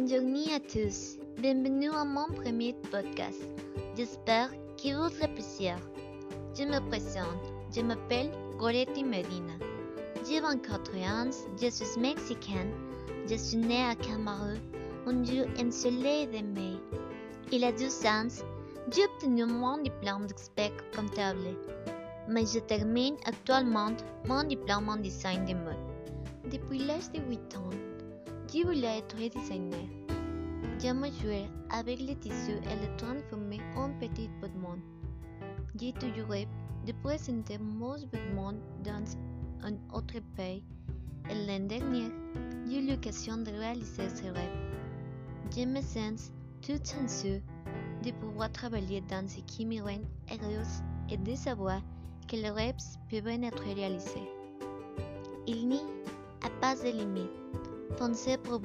Bonjour à tous, bienvenue à mon premier podcast. J'espère qu'il vous appréciera. Je me présente, je m'appelle Goretti Medina. J'ai 24 ans, je suis mexicaine, je suis née à Cameroun, un jour ensoleillé de mai. Il a 12 ans, j'ai obtenu mon diplôme d'expert comptable, mais je termine actuellement mon diplôme en design de mode. Depuis l'âge de 8 ans, je voulais être designer. Je me avec les tissus et les transformer en petits vêtements. J'ai toujours de présenter mon vêtements dans un autre pays et l'année dernière, j'ai eu l'occasion de réaliser ce rêve. Je me sens tout chanceux de pouvoir travailler dans ce qui me heureuse et de savoir que les rêves peuvent être réalisés. Il n'y a pas de limite. Entonces, pues,